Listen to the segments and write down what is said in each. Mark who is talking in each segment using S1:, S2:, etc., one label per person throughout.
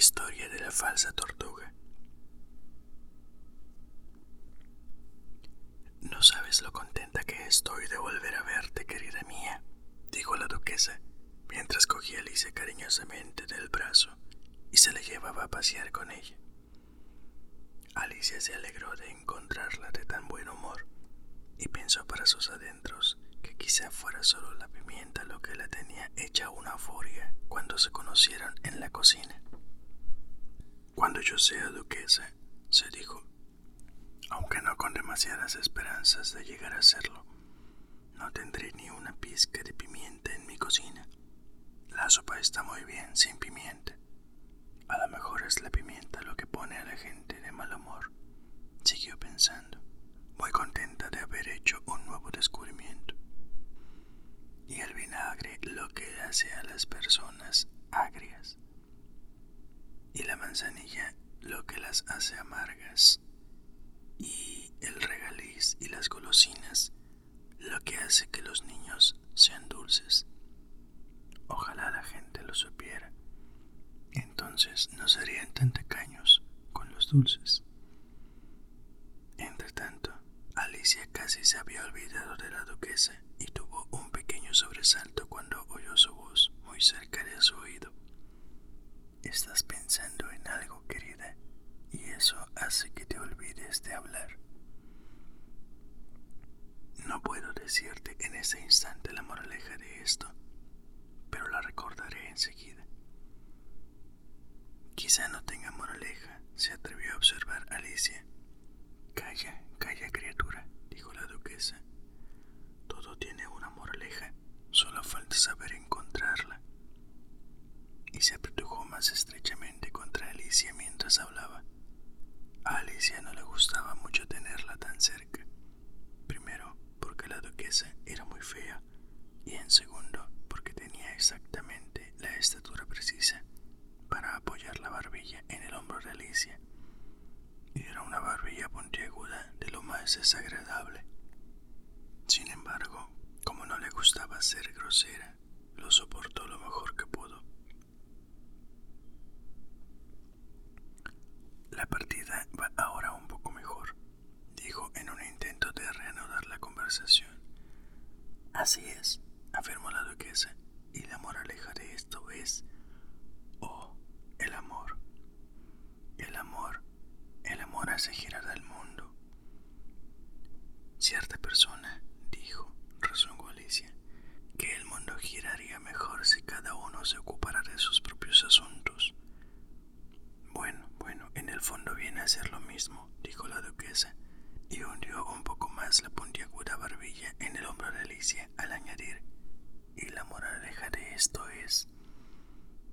S1: historia de la falsa tortuga. No sabes lo contenta que estoy de volver a verte, querida mía, dijo la duquesa, mientras cogía a Alicia cariñosamente del brazo y se la llevaba a pasear con ella. Alicia se alegró de encontrarla de tan buen humor y pensó para sus adentros que quizá fuera solo la pimienta lo que la tenía hecha una furia cuando se conocieron en la cocina. Cuando yo sea duquesa, se dijo, aunque no con demasiadas esperanzas de llegar a serlo, no tendré ni una pizca de pimienta en mi cocina. La sopa está muy bien sin pimienta. A lo mejor es la pimienta lo que pone a la gente de mal humor. Siguió pensando, muy contenta de haber hecho un nuevo descubrimiento. Y el vinagre lo que hace a las personas agrias. Y la manzanilla lo que las hace amargas y el regaliz y las golosinas lo que hace que los niños sean dulces. Ojalá la gente lo supiera. Entonces no serían tan tacaños con los dulces. Entre tanto, Alicia casi se había olvidado de la duquesa y tuvo un pequeño sobresalto cuando oyó su voz muy cerca de su oído. Estás pensando en algo, querida y eso hace que te olvides de hablar. No puedo decirte en ese instante la moraleja de esto, pero la recordaré enseguida. Quizá no tenga moraleja, se atrevió a observar Alicia. Calla, calla criatura, dijo la duquesa. Todo tiene una moraleja, solo falta saber encontrarla. Y se apretujó más estrechamente contra Alicia mientras hablaba. A Alicia no le gustaba mucho tenerla tan cerca. Primero, porque la duquesa era muy fea, y en segundo, porque tenía exactamente la estatura precisa para apoyar la barbilla en el hombro de Alicia. Y era una barbilla puntiaguda de lo más desagradable. Sin embargo, como no le gustaba ser grosera, lo soportó lo mejor que pudo. La partida va ahora un poco mejor, dijo en un intento de reanudar la Así es, afirmó la duquesa, y la moraleja de esto es, oh, el amor. El amor, el amor hace girar al mundo. Cierta persona dijo, rezongó Alicia, que el mundo giraría mejor si cada uno se ocupara de sus propios asuntos. Bueno, bueno, en el fondo viene a ser lo mismo, dijo la duquesa, y hundió un poco más la puntiaguda barbilla en el hombro de Alicia al añadir, y la moraleja de esto es...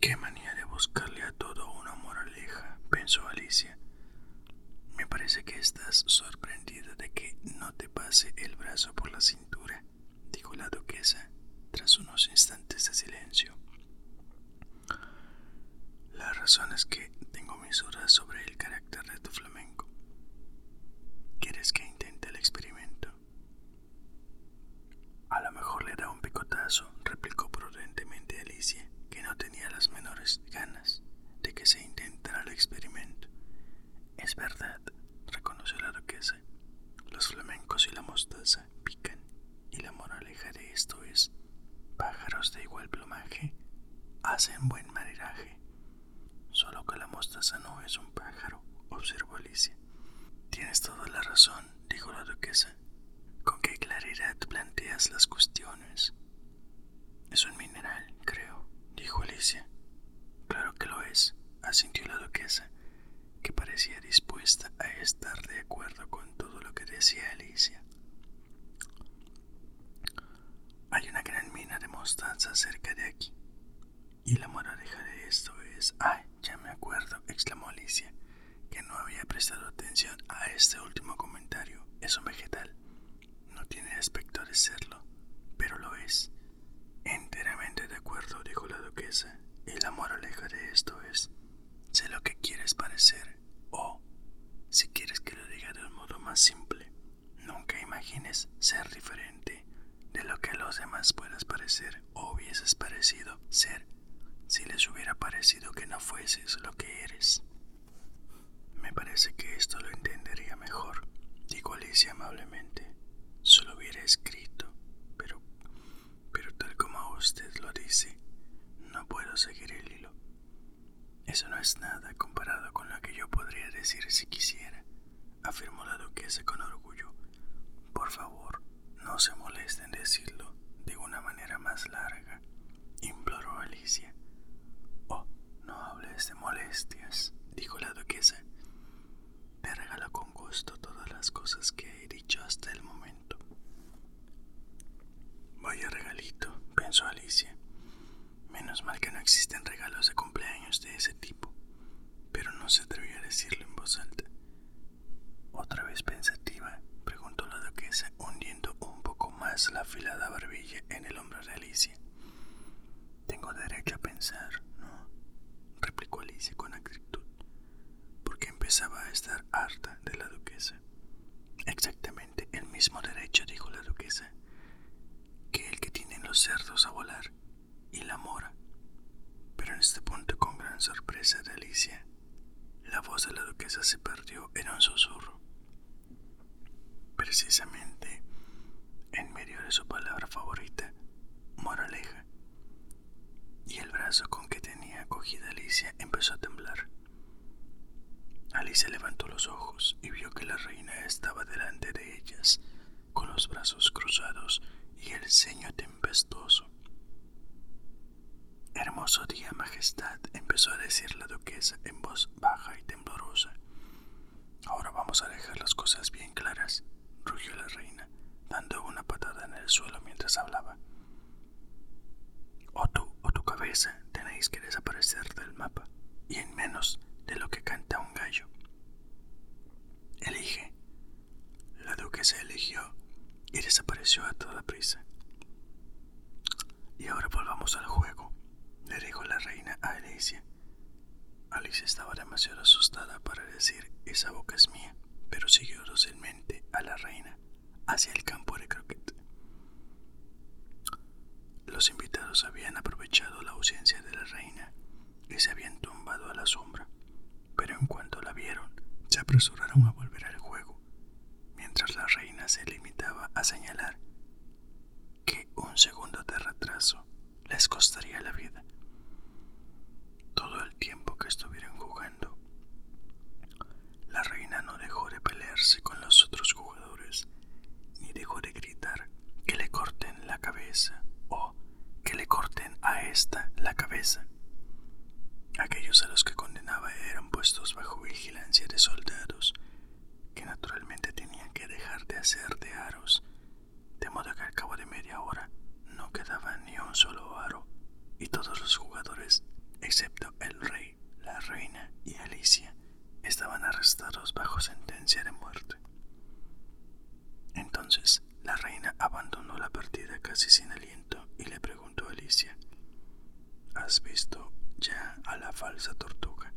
S1: Qué manía de buscarle a todo una moraleja, pensó Alicia. Me parece que estás sorprendida de que no te pase el brazo por la cintura, dijo la duquesa tras unos instantes de silencio. La razón es que tengo mis dudas sobre el carácter de tu flamenco. ¿Quieres que intente el experimento? A lo mejor le da un picotazo, replicó prudentemente Alicia, que no tenía las menores ganas de que se intentara el experimento. Es verdad, reconoció la duquesa. Los flamencos y la mostaza pican, y la moraleja de esto es, pájaros de igual plumaje hacen buen maridaje. Solo que la mostaza no es un pájaro, observó Alicia. Tienes toda la razón, dijo la duquesa. Con qué claridad planteas las cuestiones. Es un mineral, creo, dijo Alicia. Claro que lo es, asintió la duquesa, que parecía dispuesta a estar de acuerdo con todo lo que decía Alicia. Hay una de mostaza cerca de aquí. Y la moraleja de esto es... ¡Ay, ya me acuerdo! exclamó Alicia, que no había prestado atención a este último comentario. Es un vegetal. No tiene aspecto de serlo, pero lo es. acuerdo, dijo la duquesa, y la moraleja de esto es, sé lo que quieres parecer, o, si quieres que lo diga de un modo más simple, nunca imagines ser diferente de lo que a los demás puedas parecer o hubieses parecido ser si les hubiera parecido que no fueses lo que eres. Me parece que esto lo entendería mejor, dijo Alicia amablemente. Solo hubiera escrito, pero, pero tal como usted lo dice, no puedo seguir el hilo. Eso no es nada comparado con lo que yo podría decir si quisiera, afirmó la duquesa con orgullo. Por favor, no se molesten en decirlo de una manera más larga, imploró Alicia. Oh, no hables de molestias, dijo la duquesa. Te regalo con gusto todas las cosas que he dicho hasta el momento. Vaya regalito, pensó Alicia. Menos mal que no existen regalos de cumpleaños de ese tipo, pero no se atrevió a decirlo en voz alta. Otra vez pensativa, preguntó la duquesa, hundiendo un poco más la afilada barbilla en el hombro de Alicia. Tengo derecho a pensar, ¿no? replicó Alicia con acritud, porque empezaba a estar harta de la duquesa. Exactamente el mismo derecho, dijo la duquesa, que el que tienen los cerdos a volar y la mora. Pero en este punto, con gran la voz de la duquesa se perdió en un susurro. Precisamente en medio de su palabra favorita, moraleja, y el brazo con que tenía acogida Alicia empezó a temblar. Alicia levantó los ojos y vio que la reina estaba delante de ellas, con los brazos cruzados y el ceño tempestuoso. Hermoso día, Majestad, empezó a decir la duquesa en voz baja y temblorosa. Ahora vamos a dejar las cosas bien claras, rugió la reina, dando una patada en el suelo mientras hablaba. O tú o tu cabeza tenéis que desaparecer del mapa, y en menos de lo que canta un gallo. Elige. La duquesa eligió y desapareció a toda prisa. Y ahora volvamos al juego, le dijo la reina a Alicia. Alicia estaba demasiado asustada para decir esa boca es mía, pero siguió dócilmente a la reina hacia el campo de croquet. Los invitados habían aprovechado la ausencia de la reina y se habían tumbado a la sombra, pero en cuanto la vieron, se apresuraron a volver al juego, mientras la reina se limitaba a señalar que un segundo de retraso les costaría la vida. Todo el tiempo que estuvieron jugando, la reina no dejó de pelearse con los otros jugadores, ni dejó de gritar que le corten la cabeza o que le corten a esta la cabeza. Aquellos a los que condenaba eran puestos bajo vigilancia de soldados, que naturalmente tenían que dejar de hacer de aros, de modo que al cabo de media hora no quedaba ni un solo aro, y todos los jugadores, excepto el rey, la reina y Alicia, estaban arrestados bajo sentencia de muerte. Entonces la reina abandonó la partida casi sin aliento y le preguntó a Alicia, ¿Has visto ya a la falsa tortuga?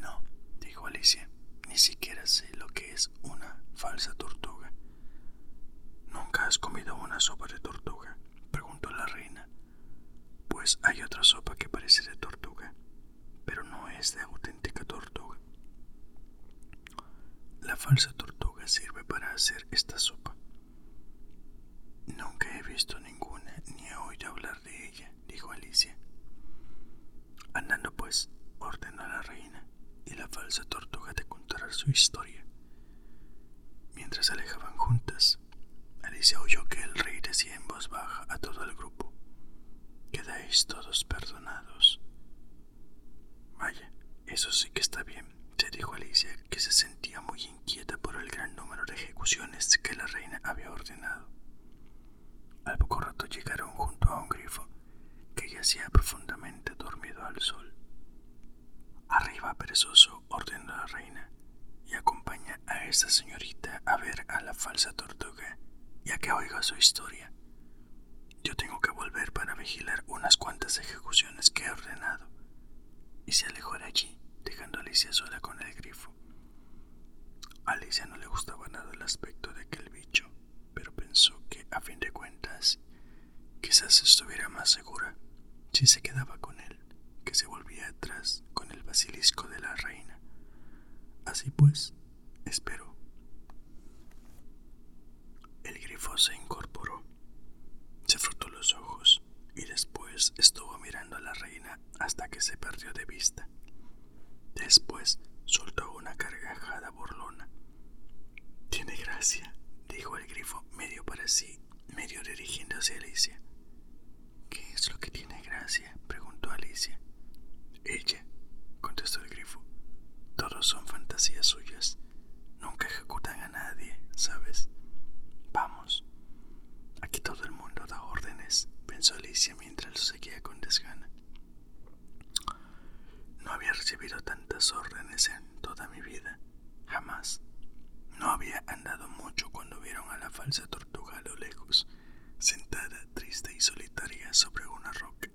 S1: No, dijo Alicia, ni siquiera sé lo que es una falsa tortuga. ¿Nunca has comido una sopa de tortuga? preguntó la reina. Pues hay otra sopa que parece de tortuga, pero no es de auténtica tortuga. La falsa tortuga sirve para hacer esta sopa. Nunca he visto ninguna ni he oído hablar de ella, dijo Alicia. Andando pues, ordenó la reina, y la falsa tortuga te contará su historia. Mientras se alejaban juntas, Alicia oyó que el rey decía en voz baja a todo el grupo, quedáis todos perdonados. Vaya, eso sí que está bien, se dijo Alicia, que se sentía muy inquieta por el gran número de ejecuciones que la reina había ordenado. Al poco rato llegaron junto a un grifo que yacía profundamente dormido al sol. Arriba, perezoso, ordenó la reina, y acompaña a esta señorita a ver a la falsa tortuga y a que oiga su historia. Yo tengo que volver para vigilar unas cuantas ejecuciones que he ordenado. Y se alejó de allí, dejando a Alicia sola con el grifo. Alicia no le gustaba nada el aspecto de aquel bicho, pero pensó que, a fin de cuentas, quizás estuviera más segura si se quedaba con él que se volvía atrás con el basilisco de la reina. Así pues, esperó. El grifo se incorporó, se frotó los ojos y después estuvo mirando a la reina hasta que se perdió de vista. Después soltó una carcajada burlona. Tiene gracia, dijo el grifo medio para sí, medio dirigiéndose a Alicia. ¿Qué es lo que tiene gracia? preguntó Alicia. Ella, contestó el grifo. Todos son fantasías suyas. Nunca ejecutan a nadie, ¿sabes? Vamos. Aquí todo el mundo da órdenes, pensó Alicia mientras lo seguía con desgana. No había recibido tantas órdenes en toda mi vida. Jamás. No había andado mucho cuando vieron a la falsa tortuga a lo lejos, sentada triste y solitaria sobre una roca.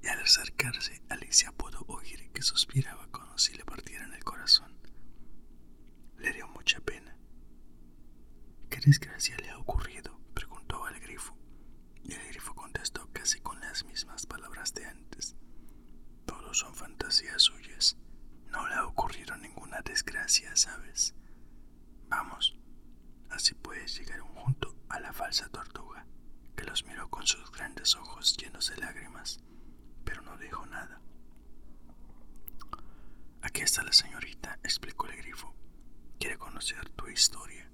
S1: Y al acercarse, Alicia pudo oír que suspiraba como si le partieran el corazón. Le dio mucha pena. ¿Qué desgracia le ha ocurrido? preguntó al grifo. Y el grifo contestó casi con las mismas palabras de antes. Todos son fantasías suyas. No le ha ocurrido ninguna desgracia, ¿sabes? Vamos. Así pues llegaron junto a la falsa tortuga, que los miró con sus grandes ojos llenos de lágrimas, pero no dijo nada. Aquí está la señorita, explicó el grifo. Quiere conocer tu historia.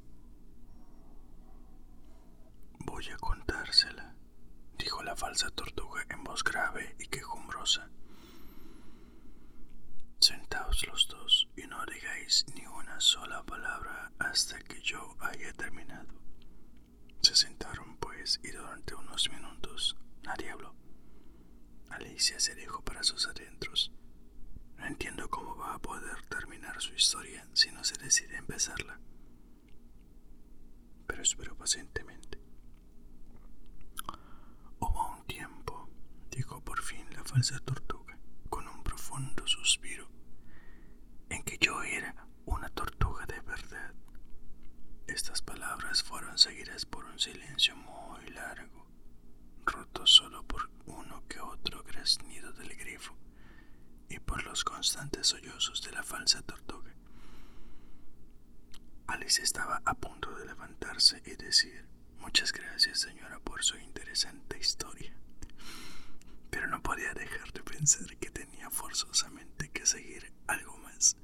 S1: Voy a contársela, dijo la falsa tortuga en voz grave y quejumbrosa. Sentaos los dos y no digáis ni una sola palabra hasta que yo haya terminado. Se sentaron pues y durante unos minutos nadie habló. Alicia se dejó para sus adentros. No entiendo cómo va a poder terminar su historia si no se decide empezarla. Pero espero pacientemente. Hubo un tiempo, dijo por fin la falsa tortuga, profundo suspiro, en que yo era una tortuga de verdad. Estas palabras fueron seguidas por un silencio muy largo, roto solo por uno que otro graznido del grifo y por los constantes sollozos de la falsa tortuga. Alice estaba a punto de levantarse y decir muchas gracias señora por su interesante historia, pero no podía dejar de pensar que tenía forzosamente que seguir algo más,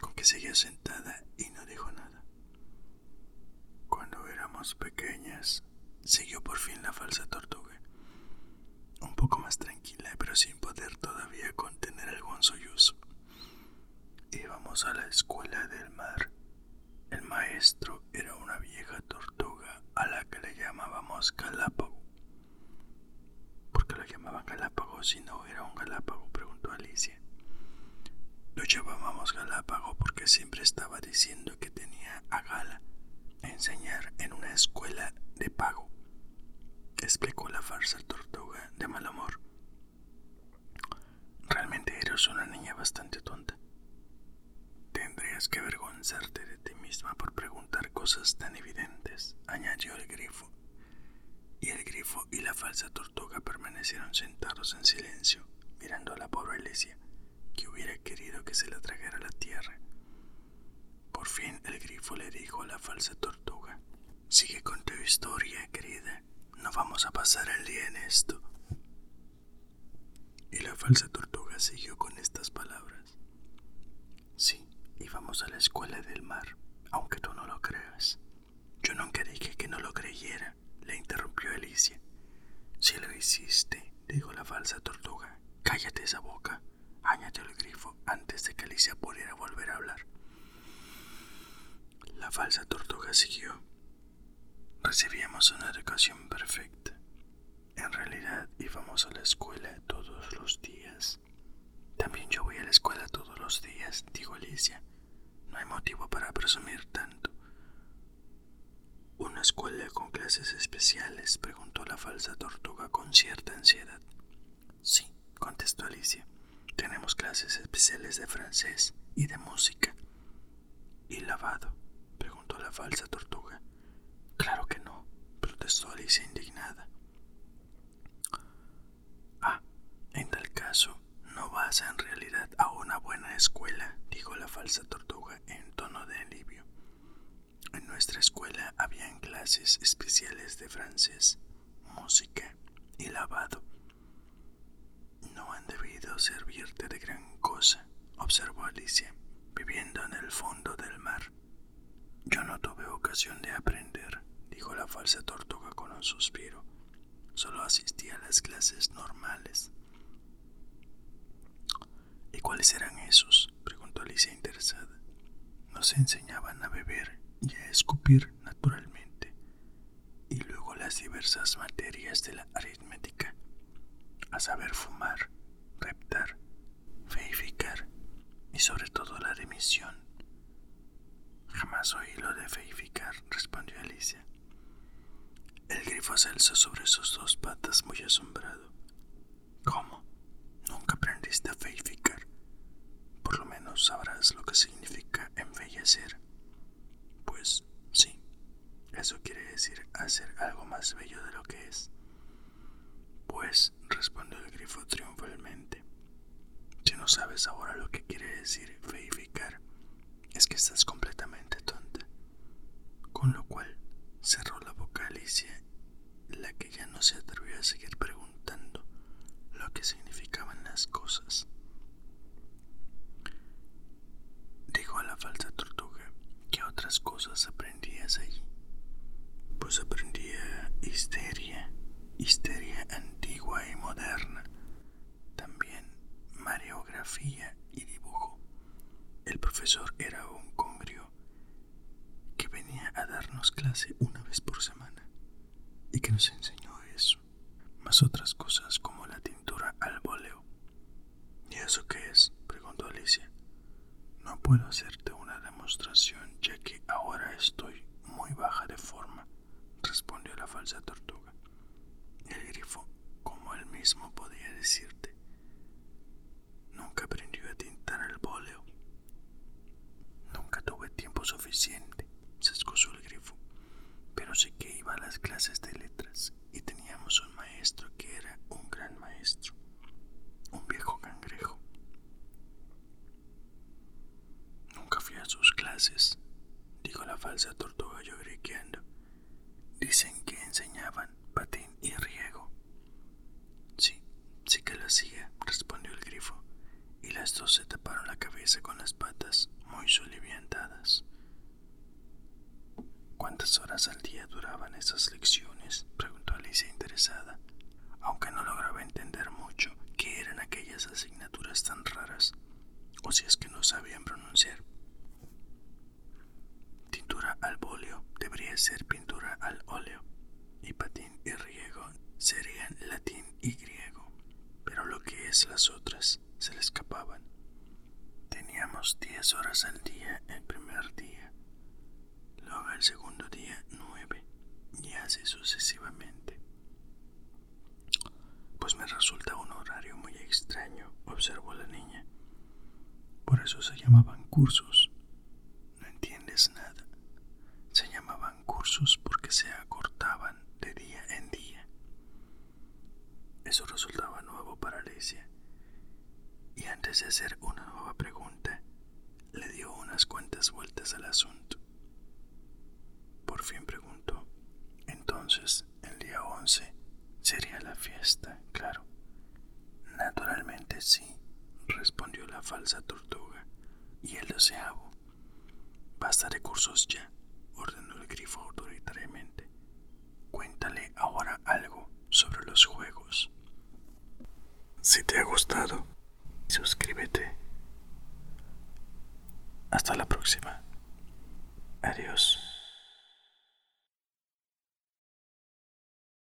S1: con que seguía sentada y no dijo nada. Cuando éramos pequeñas, siguió por fin la falsa tortuga, un poco más tranquila, pero sin poder todavía contener algún sollozo. Íbamos a la escuela del mar. El maestro era una vieja tortuga a la que le llamábamos Galápago. ¿Por qué lo llamaban Galápago si no era un Galápago? preguntó Alicia. Lo llamábamos Galápago porque siempre estaba diciendo que tenía a Gala enseñar en una escuela de pago, explicó la farsa tortuga de mal amor. Realmente eres una niña bastante tonta. Tendrías que avergonzarte de ti misma por preguntar cosas tan evidentes, añadió el grifo. Y el grifo y la falsa tortuga permanecieron sentados en silencio, mirando a la pobre Alicia, que hubiera querido que se la tragara la tierra. Por fin el grifo le dijo a la falsa tortuga, Sigue con tu historia, querida. No vamos a pasar el día en esto. Y la falsa tortuga siguió con estas palabras. Sí, íbamos a la escuela del mar, aunque tú no lo creas. Yo nunca dije que no lo creyera, le interrumpió Alicia. Si lo hiciste, dijo la falsa tortuga. Cállate esa boca, añadió el grifo antes de que Alicia pudiera volver a hablar. La falsa tortuga siguió. Recibíamos una educación perfecta. En realidad íbamos a la escuela todos los días. También yo voy a la escuela todos los días, dijo Alicia. No hay motivo para presumir tanto. Una escuela con clases especiales? preguntó la falsa tortuga con cierta ansiedad. Sí, contestó Alicia. Tenemos clases especiales de francés y de música. ¿Y lavado? preguntó la falsa tortuga. Claro que no, protestó Alicia indignada. Ah, en tal caso, no vas en realidad a una buena escuela, dijo la falsa tortuga en tono de alivio. En nuestra escuela habían clases especiales de francés, música y lavado. No han debido servirte de gran cosa, observó Alicia, viviendo en el fondo del mar. Yo no tuve ocasión de aprender, dijo la falsa tortuga con un suspiro. Solo asistí a las clases normales. ¿Y cuáles eran esos? preguntó Alicia interesada. Nos enseñaban a beber y a escupir diversas materias de la aritmética, a saber fumar, reptar, feificar y sobre todo la dimisión. Jamás oí lo de feificar, respondió Alicia. El grifo se alzó sobre sus dos patas muy asombrado. ¿Cómo? ¿Nunca aprendiste a feificar? Por lo menos sabrás lo que significa embellecer. Eso quiere decir hacer algo más bello de lo que es. Pues, respondió el grifo triunfalmente, si no sabes ahora lo que quiere decir feificar, es que estás completamente tonta. Con lo cual cerró la boca Alicia, la que ya no se atrevió a seguir preguntando lo que significaban las cosas. Dijo a la falsa tortuga que otras cosas aprendías allí. Pues aprendía histeria, histeria antigua y moderna, también mariografía y dibujo. El profesor era un congrio que venía a darnos clase una vez por semana y que nos enseñó eso, más otras cosas como la tintura al voleo. ¿Y eso qué es? preguntó Alicia. No puedo hacerte una demostración ya que ahora estoy muy baja de forma, respondió la falsa tortuga. El grifo, como él mismo podía decirte, nunca aprendió a tintar al bóleo. Nunca tuve tiempo suficiente, se excusó el grifo, sí que iba a las clases de letras y teníamos un maestro que era un gran maestro, un viejo cangrejo. Nunca fui a sus clases, dijo la falsa tortuga lloriqueando. Dicen que enseñaban patín y riego. Sí, sí que lo hacía, respondió el grifo, y las dos se taparon la cabeza con las patas muy soliviantadas. ¿Cuántas horas al día duraban esas lecciones? preguntó Alicia interesada, aunque no lograba entender mucho qué eran aquellas asignaturas tan raras, o si es que no sabían pronunciar. Tintura al bóleo debería ser pintura al óleo, y patín y riego serían latín y griego, pero lo que es las otras se le escapaban. Teníamos diez horas al día el primer día, luego el segundo día nueve, y así sucesivamente. Pues me resulta un horario muy extraño, observó la niña. Por eso se llamaban cursos. No entiendes nada. Se llamaban cursos porque se acortaban de día en día. Eso resultaba nuevo para Alicia. Y antes de hacer una nueva pregunta, le dio unas cuantas vueltas al asunto.